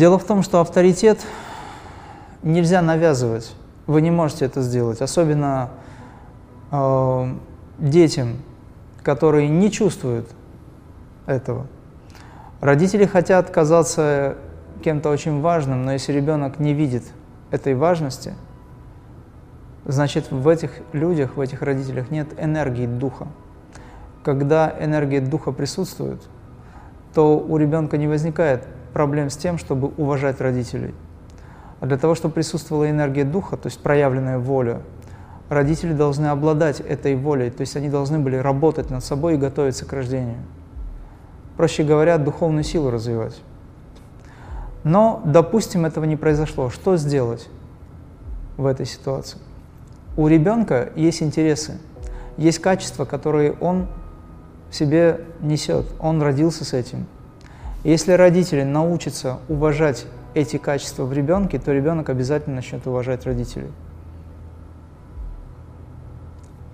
Дело в том, что авторитет нельзя навязывать. Вы не можете это сделать, особенно э, детям, которые не чувствуют этого. Родители хотят казаться кем-то очень важным, но если ребенок не видит этой важности, значит в этих людях, в этих родителях нет энергии духа. Когда энергия духа присутствует, то у ребенка не возникает проблем с тем, чтобы уважать родителей. А для того, чтобы присутствовала энергия духа, то есть проявленная воля, родители должны обладать этой волей, то есть они должны были работать над собой и готовиться к рождению. Проще говоря, духовную силу развивать. Но, допустим, этого не произошло. Что сделать в этой ситуации? У ребенка есть интересы, есть качества, которые он в себе несет. Он родился с этим. Если родители научатся уважать эти качества в ребенке, то ребенок обязательно начнет уважать родителей.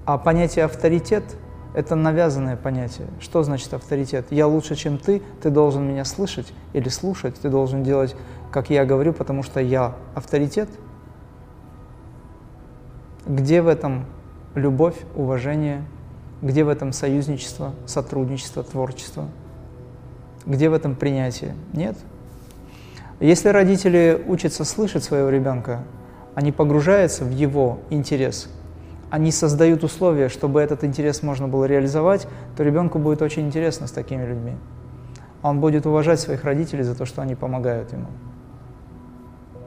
А понятие авторитет – это навязанное понятие. Что значит авторитет? Я лучше, чем ты, ты должен меня слышать или слушать, ты должен делать, как я говорю, потому что я авторитет. Где в этом любовь, уважение, где в этом союзничество, сотрудничество, творчество? Где в этом принятие? Нет. Если родители учатся слышать своего ребенка, они погружаются в его интерес, они создают условия, чтобы этот интерес можно было реализовать, то ребенку будет очень интересно с такими людьми. Он будет уважать своих родителей за то, что они помогают ему.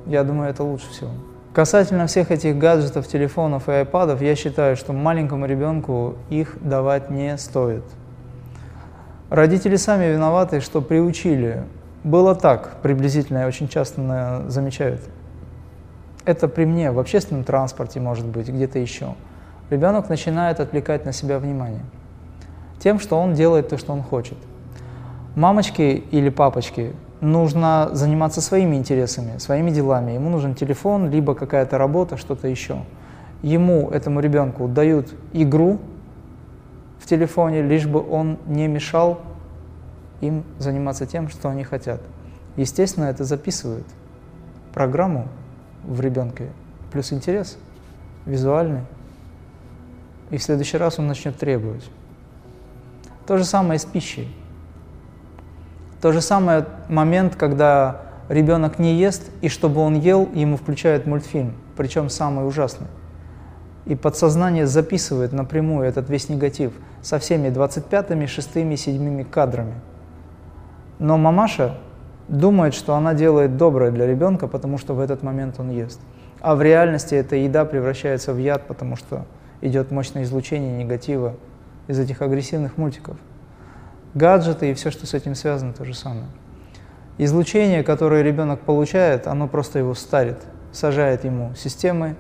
Я думаю, это лучше всего. Касательно всех этих гаджетов, телефонов и айпадов, я считаю, что маленькому ребенку их давать не стоит. Родители сами виноваты, что приучили. Было так, приблизительно, я очень часто замечаю это. При мне, в общественном транспорте, может быть, где-то еще. Ребенок начинает отвлекать на себя внимание тем, что он делает то, что он хочет. Мамочки или папочки нужно заниматься своими интересами, своими делами. Ему нужен телефон, либо какая-то работа, что-то еще. Ему, этому ребенку, дают игру телефоне, лишь бы он не мешал им заниматься тем, что они хотят. Естественно, это записывают программу в ребенке, плюс интерес визуальный. И в следующий раз он начнет требовать. То же самое с пищей. То же самое момент, когда ребенок не ест, и чтобы он ел, ему включают мультфильм, причем самый ужасный. И подсознание записывает напрямую этот весь негатив со всеми 25-ми, 6-ми, 7 кадрами. Но мамаша думает, что она делает доброе для ребенка, потому что в этот момент он ест. А в реальности эта еда превращается в яд, потому что идет мощное излучение негатива из этих агрессивных мультиков гаджеты и все, что с этим связано, то же самое. Излучение, которое ребенок получает, оно просто его старит, сажает ему системы,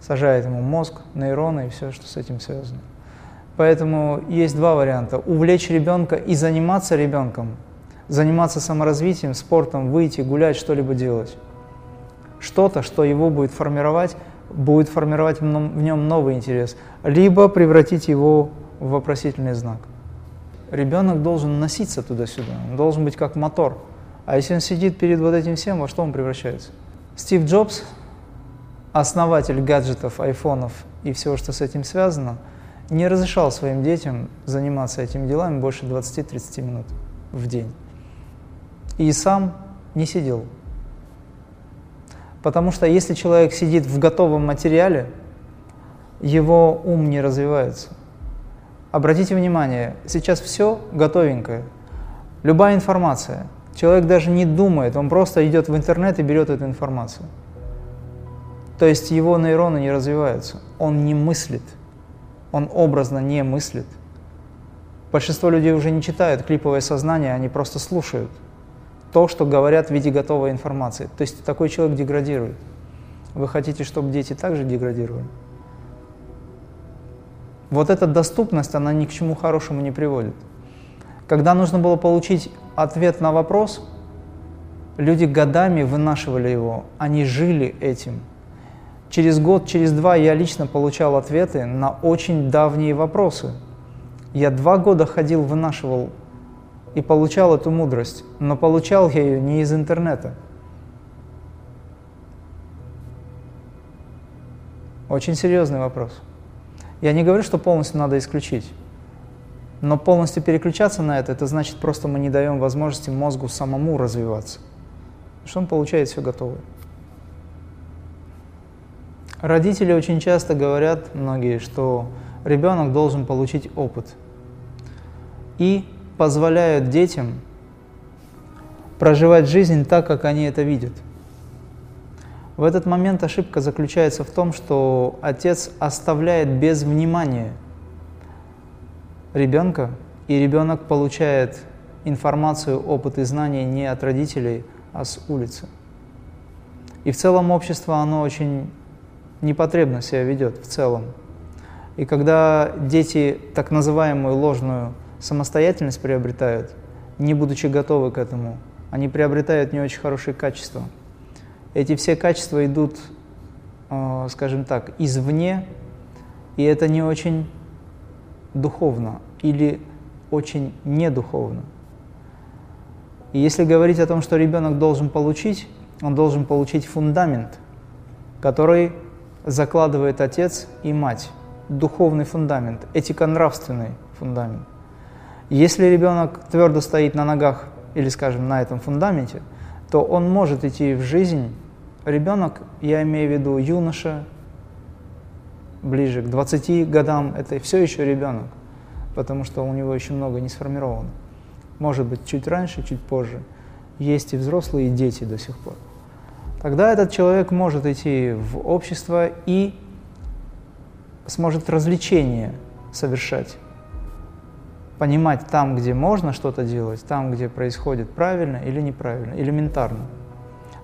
сажает ему мозг, нейроны и все, что с этим связано. Поэтому есть два варианта. Увлечь ребенка и заниматься ребенком, заниматься саморазвитием, спортом, выйти, гулять, что-либо делать. Что-то, что его будет формировать, будет формировать в нем новый интерес, либо превратить его в вопросительный знак ребенок должен носиться туда-сюда, он должен быть как мотор. А если он сидит перед вот этим всем, во что он превращается? Стив Джобс, основатель гаджетов, айфонов и всего, что с этим связано, не разрешал своим детям заниматься этими делами больше 20-30 минут в день. И сам не сидел. Потому что если человек сидит в готовом материале, его ум не развивается. Обратите внимание, сейчас все готовенькое. Любая информация. Человек даже не думает, он просто идет в интернет и берет эту информацию. То есть его нейроны не развиваются, он не мыслит, он образно не мыслит. Большинство людей уже не читают клиповое сознание, они просто слушают то, что говорят в виде готовой информации. То есть такой человек деградирует. Вы хотите, чтобы дети также деградировали? Вот эта доступность, она ни к чему хорошему не приводит. Когда нужно было получить ответ на вопрос, люди годами вынашивали его, они жили этим. Через год, через два я лично получал ответы на очень давние вопросы. Я два года ходил, вынашивал и получал эту мудрость, но получал я ее не из интернета. Очень серьезный вопрос. Я не говорю, что полностью надо исключить, но полностью переключаться на это, это значит просто мы не даем возможности мозгу самому развиваться, что он получает все готовое. Родители очень часто говорят, многие, что ребенок должен получить опыт. И позволяют детям проживать жизнь так, как они это видят. В этот момент ошибка заключается в том, что отец оставляет без внимания ребенка, и ребенок получает информацию, опыт и знания не от родителей, а с улицы. И в целом общество, оно очень непотребно себя ведет в целом. И когда дети так называемую ложную самостоятельность приобретают, не будучи готовы к этому, они приобретают не очень хорошие качества. Эти все качества идут, э, скажем так, извне, и это не очень духовно или очень недуховно. И если говорить о том, что ребенок должен получить, он должен получить фундамент, который закладывает отец и мать. Духовный фундамент, этико-нравственный фундамент. Если ребенок твердо стоит на ногах или, скажем, на этом фундаменте, то он может идти в жизнь. Ребенок, я имею в виду юноша, ближе к 20 годам, это все еще ребенок, потому что у него еще много не сформировано. Может быть, чуть раньше, чуть позже. Есть и взрослые, и дети до сих пор. Тогда этот человек может идти в общество и сможет развлечения совершать. Понимать там, где можно что-то делать, там, где происходит правильно или неправильно, элементарно.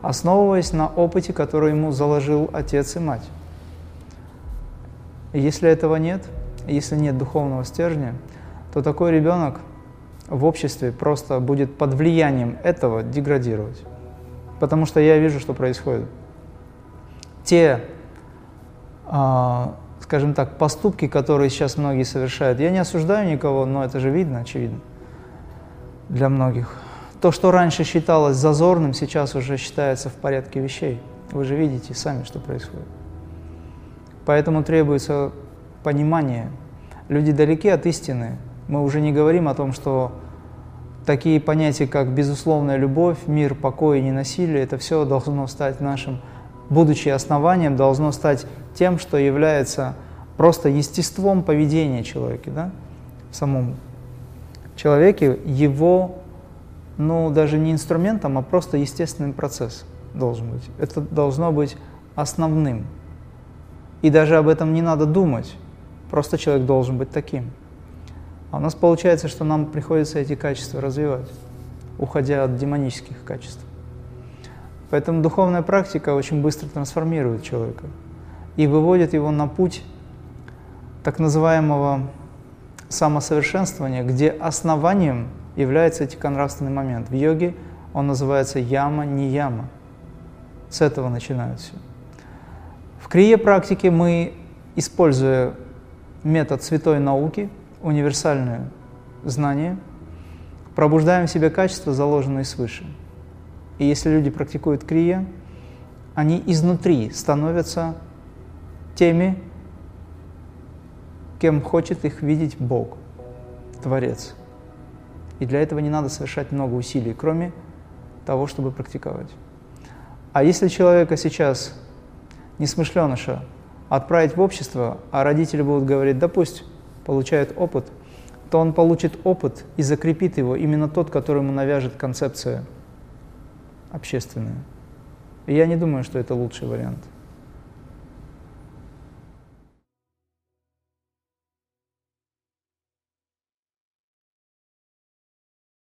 Основываясь на опыте, который ему заложил отец и мать. Если этого нет, если нет духовного стержня, то такой ребенок в обществе просто будет под влиянием этого деградировать потому что я вижу, что происходит. Те, э, скажем так, поступки, которые сейчас многие совершают, я не осуждаю никого, но это же видно, очевидно, для многих. То, что раньше считалось зазорным, сейчас уже считается в порядке вещей. Вы же видите сами, что происходит. Поэтому требуется понимание. Люди далеки от истины. Мы уже не говорим о том, что такие понятия, как безусловная любовь, мир, покой и ненасилие, это все должно стать нашим, будучи основанием, должно стать тем, что является просто естеством поведения человека, да, в самом человеке, его, ну, даже не инструментом, а просто естественным процесс должен быть. Это должно быть основным. И даже об этом не надо думать, просто человек должен быть таким. А у нас получается, что нам приходится эти качества развивать, уходя от демонических качеств. Поэтому духовная практика очень быстро трансформирует человека и выводит его на путь так называемого самосовершенствования, где основанием является этиконравственный момент. В йоге он называется яма, не яма. С этого начинают все. В крие практике мы, используя метод святой науки, универсальное знание, пробуждаем в себе качества, заложенные свыше. И если люди практикуют крия, они изнутри становятся теми, кем хочет их видеть Бог, Творец. И для этого не надо совершать много усилий, кроме того, чтобы практиковать. А если человека сейчас, несмышленыша, отправить в общество, а родители будут говорить, да пусть получает опыт, то он получит опыт и закрепит его именно тот, который ему навяжет концепция общественная. И я не думаю, что это лучший вариант.